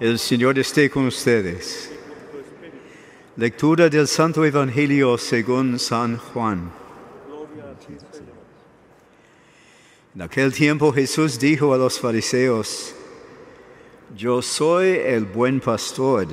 El Señor esté con ustedes. Lectura del Santo Evangelio según San Juan. En aquel tiempo Jesús dijo a los fariseos, Yo soy el buen pastor.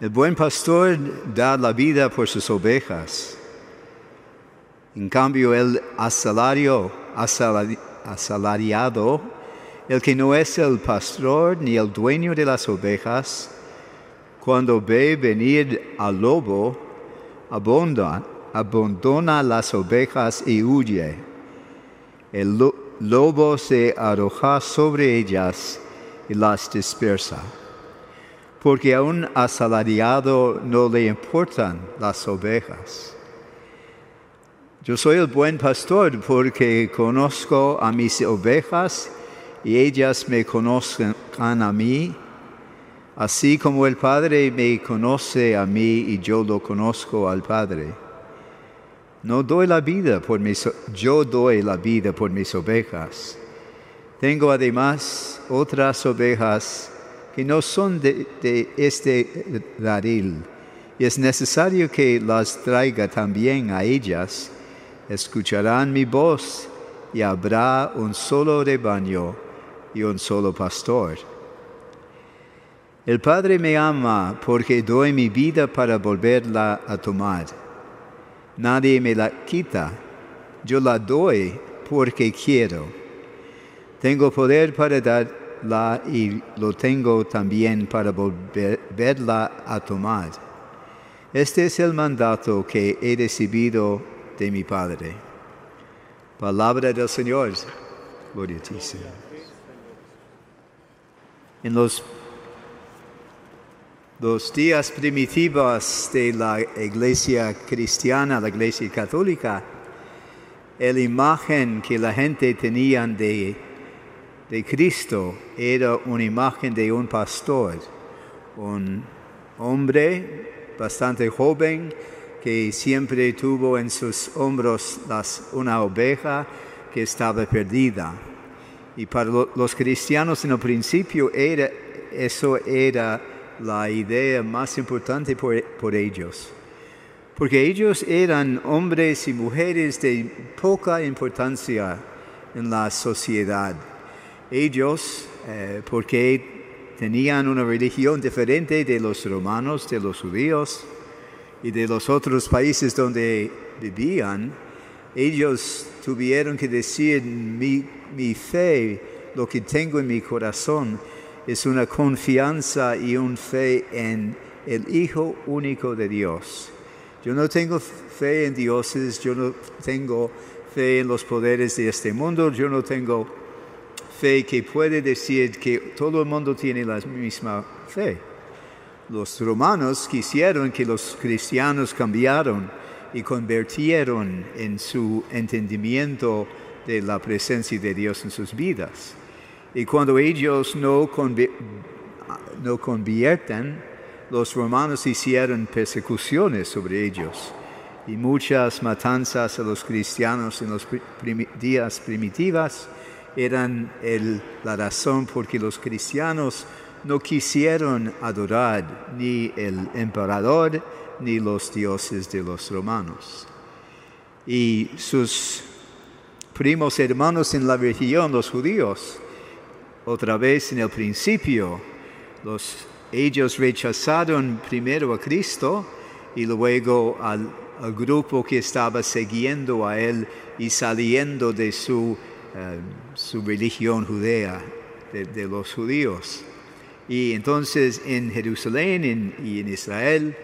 El buen pastor da la vida por sus ovejas. En cambio, el asalario, asalariado, el que no es el pastor ni el dueño de las ovejas, cuando ve venir al lobo, abandona, abandona las ovejas y huye. El lobo se arroja sobre ellas y las dispersa, porque a un asalariado no le importan las ovejas. Yo soy el buen pastor porque conozco a mis ovejas y ellas me conocen a mí, así como el Padre me conoce a mí y yo lo conozco al Padre. No doy la vida por mis, yo doy la vida por mis ovejas. Tengo además otras ovejas que no son de, este radil, y es necesario que las traiga también a ellas. Escucharán mi voz y habrá un solo rebaño y un solo pastor. El Padre me ama porque doy mi vida para volverla a tomar. Nadie me la quita, yo la doy porque quiero. Tengo poder para darla y lo tengo también para volverla a tomar. Este es el mandato que he recibido de mi Padre. Palabra del Señor. Gloria a ti, en los, días primitivos de la iglesia cristiana, la iglesia católica, la imagen que la gente tenía de, Cristo era una imagen de un pastor, un hombre bastante joven que siempre tuvo en sus hombros una oveja que estaba perdida. Y para los cristianos en el principio era, eso era la idea más importante por, por ellos. Porque ellos eran hombres y mujeres de poca importancia en la sociedad. Ellos, eh, porque tenían una religión diferente de los romanos, de los judíos y de los otros países donde vivían, ellos tuvieron que decir, mi, fe, lo que tengo en mi corazón, es una confianza y una fe en el Hijo único de Dios. Yo no tengo fe en dioses, yo no tengo fe en los poderes de este mundo, yo no tengo fe que puede decir que todo el mundo tiene la misma fe. Los romanos quisieron que los cristianos cambiaron y convirtieron en su entendimiento de la presencia de Dios en sus vidas. Y cuando ellos no, no convierten, los romanos hicieron persecuciones sobre ellos y muchas matanzas a los cristianos en los días primitivos eran la razón por que los cristianos no quisieron adorar ni el emperador ni los dioses de los romanos. Y sus primos hermanos en la región, los judíos, otra vez en el principio, los, ellos rechazaron primero a Cristo y luego al, grupo que estaba siguiendo a él y saliendo de su, eh, su religión judea, de, los judíos. Y entonces en Jerusalén y en Israel,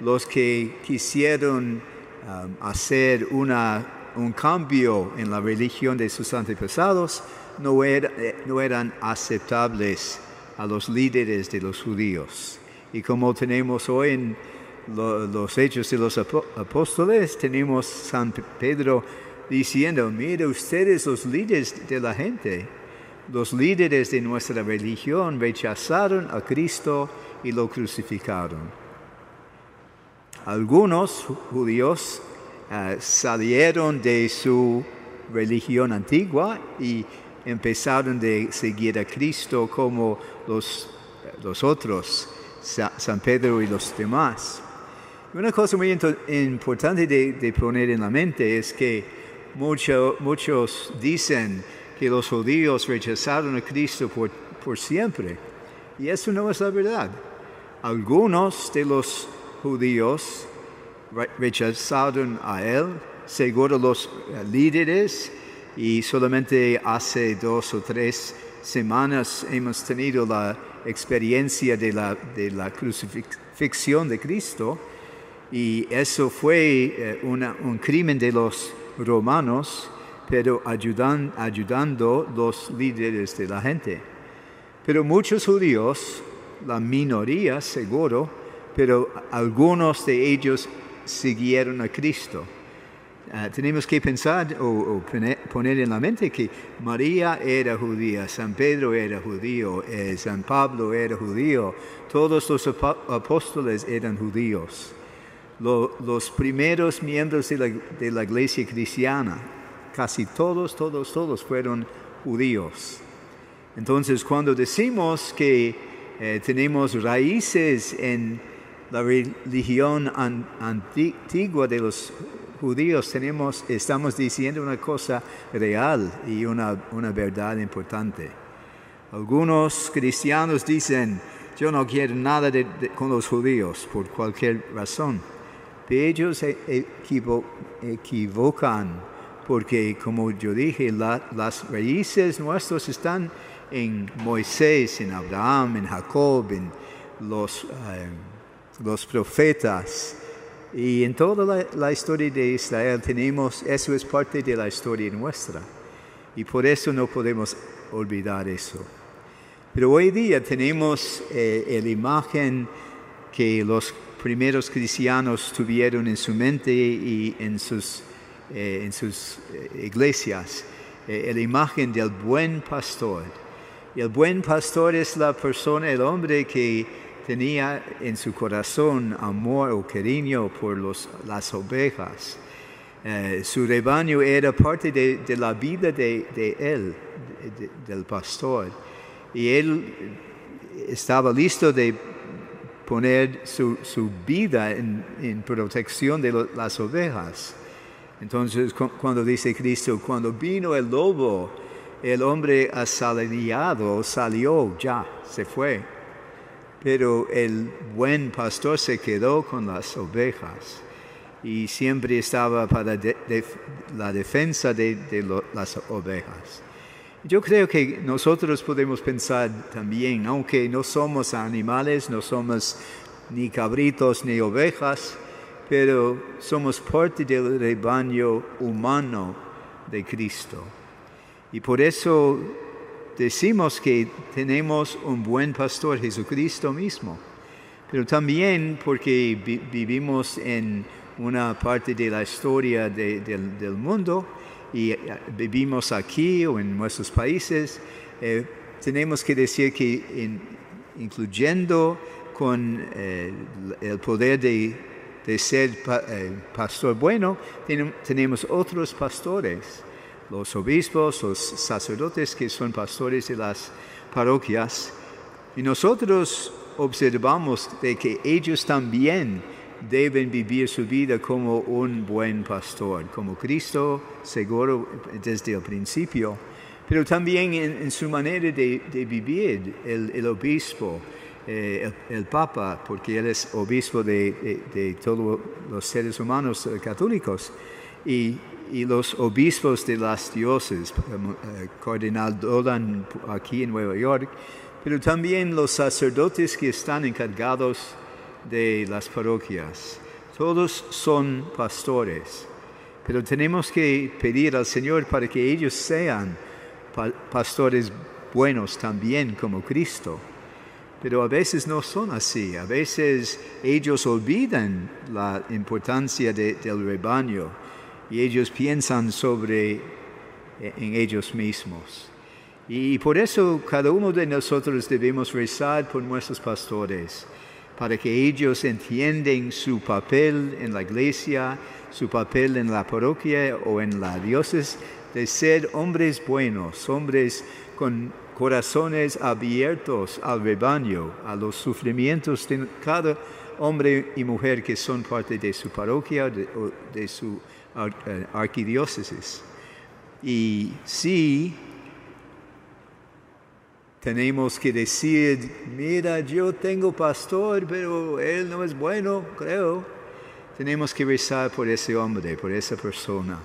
los que quisieron um, hacer una, un cambio en la religión de sus antepasados no, no eran aceptables a los líderes de los judíos. Y como tenemos hoy en los hechos de los apóstoles, tenemos San Pedro diciendo, mire ustedes los líderes de la gente, los líderes de nuestra religión rechazaron a Cristo y lo crucificaron. Algunos judíos eh, salieron de su religión antigua y empezaron de seguir a Cristo como los los otros, San Pedro y los demás. Una cosa muy importante de, poner en la mente es que muchos dicen que los judíos rechazaron a Cristo por, por siempre. Y eso no es la verdad. Algunos de los judíos rechazaron a él, seguro los líderes, y solamente hace dos o tres semanas hemos tenido la experiencia de la, de crucifixión de Cristo y eso fue eh, un crimen de los romanos, pero ayudan, ayudando los líderes de la gente. Pero muchos judíos, la minoría seguro, pero algunos de ellos siguieron a Cristo. Ah, tenemos que pensar o, poner en la mente que María era judía, San Pedro era judío, eh, San Pablo era judío, todos los apóstoles eran judíos. los primeros miembros de la, de la iglesia cristiana, casi todos, todos, todos fueron judíos. Entonces, cuando decimos que eh, tenemos raíces en la religión antigua de los judíos tenemos, estamos diciendo una cosa real y una, una verdad importante. Algunos cristianos dicen, yo no quiero nada con los judíos por cualquier razón. Pero ellos equivocan porque, como yo dije, las raíces nuestras están en Moisés, en Abraham, en Jacob, en los, eh, los profetas. Y en toda la, historia de Israel tenemos, eso es parte de la historia nuestra. Y por eso no podemos olvidar eso. Pero hoy día tenemos eh, la imagen que los primeros cristianos tuvieron en su mente y en sus, eh, en sus eh, iglesias, la imagen del buen pastor. El buen pastor es la persona, el hombre que tenía en su corazón amor o cariño por los, las ovejas. Eh, su rebaño era parte de, la vida de, él, del pastor. Y él estaba listo de poner su, vida en, protección de las ovejas. Entonces, cuando dice Cristo, cuando vino el lobo, el hombre asalariado salió, ya, se fue pero el buen pastor se quedó con las ovejas y siempre estaba para la defensa de, las ovejas. Yo creo que nosotros podemos pensar también, aunque no somos animales, no somos ni cabritos ni ovejas, pero somos parte del rebaño humano de Cristo. Y por eso decimos que tenemos un buen pastor, Jesucristo mismo, pero también porque vivimos en una parte de la historia del mundo y eh, vivimos aquí o en nuestros países, eh, tenemos que decir que incluyendo con eh, el poder de, ser pastor bueno, tenemos otros pastores los obispos, los sacerdotes que son pastores de las parroquias, y nosotros observamos de que ellos también deben vivir su vida como un buen pastor, como Cristo seguro desde el principio, pero también en, su manera de, vivir, el, obispo, eh, el, Papa, porque él es obispo de, de todos los seres humanos católicos, y y los obispos de las diócesis, eh, Cardenal Dolan aquí en Nueva York, pero también los sacerdotes que están encargados de las parroquias. Todos son pastores, pero tenemos que pedir al Señor para que ellos sean pastores buenos también como Cristo. Pero a veces no son así, a veces ellos olvidan la importancia del rebaño y ellos piensan sobre eh, en ellos mismos. Y por eso cada uno de nosotros debemos rezar por nuestros pastores, para que ellos entiendan su papel en la iglesia, su papel en la parroquia o en la diócesis, de ser hombres buenos, hombres con corazones abiertos al rebaño, a los sufrimientos de cada hombre y mujer que son parte de su parroquia o de su eh, arquidiócesis. Y sí, tenemos que decir, mira, yo tengo pastor, pero él no es bueno, creo. Tenemos que rezar por ese hombre, por esa persona.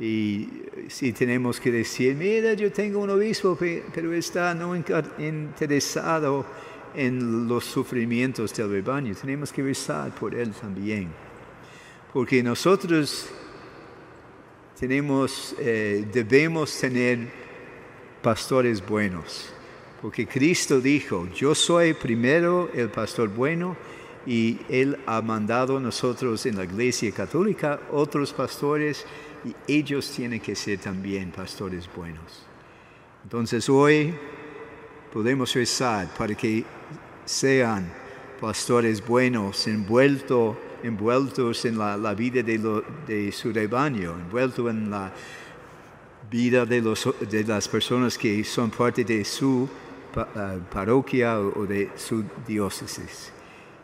Y si tenemos que decir, mira, yo tengo un obispo, pero está no interesado en los sufrimientos del rebaño, tenemos que rezar por él también. Porque nosotros tenemos, eh, debemos tener pastores buenos. Porque Cristo dijo, yo soy primero el pastor bueno y Él ha mandado a nosotros en la iglesia católica otros pastores y ellos tienen que ser también pastores buenos. Entonces hoy podemos rezar para que sean pastores buenos, envueltos envueltos en la, vida de, su rebaño, envueltos en la vida de, de las personas que son parte de su parroquia o de su diócesis.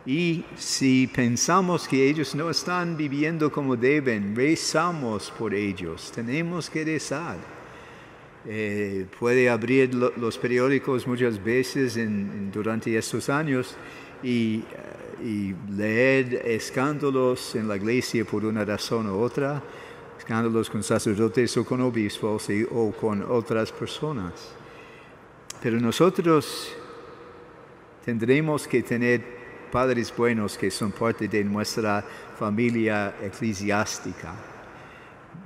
Y si pensamos que ellos no están viviendo como deben, rezamos por ellos. Tenemos que rezar. Eh, puede abrir los periódicos muchas veces durante estos años y, eh, y, leer escándalos en la iglesia por una razón u otra, escándalos con sacerdotes o con obispos o con otras personas. Pero nosotros tendremos que tener padres buenos que son parte de nuestra familia eclesiástica.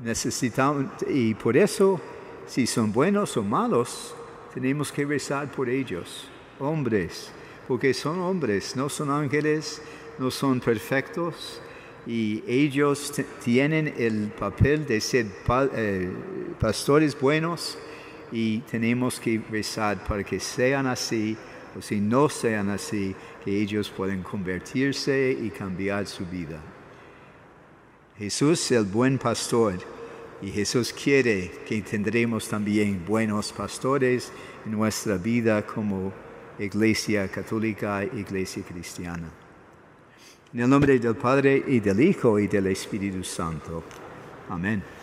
Necesitamos, y por eso, si son buenos o malos, tenemos que rezar por ellos, hombres, porque son hombres, no son ángeles, no son perfectos, y ellos tienen el papel de ser eh, pastores buenos y tenemos que rezar para que sean así, o si no sean así, que ellos pueden convertirse y cambiar su vida. Jesús es el buen pastor y Jesús quiere que tendremos también buenos pastores en nuestra vida como iglesia católica, iglesia cristiana. En el nombre del Padre y del Hijo y del Espíritu Santo. Amén.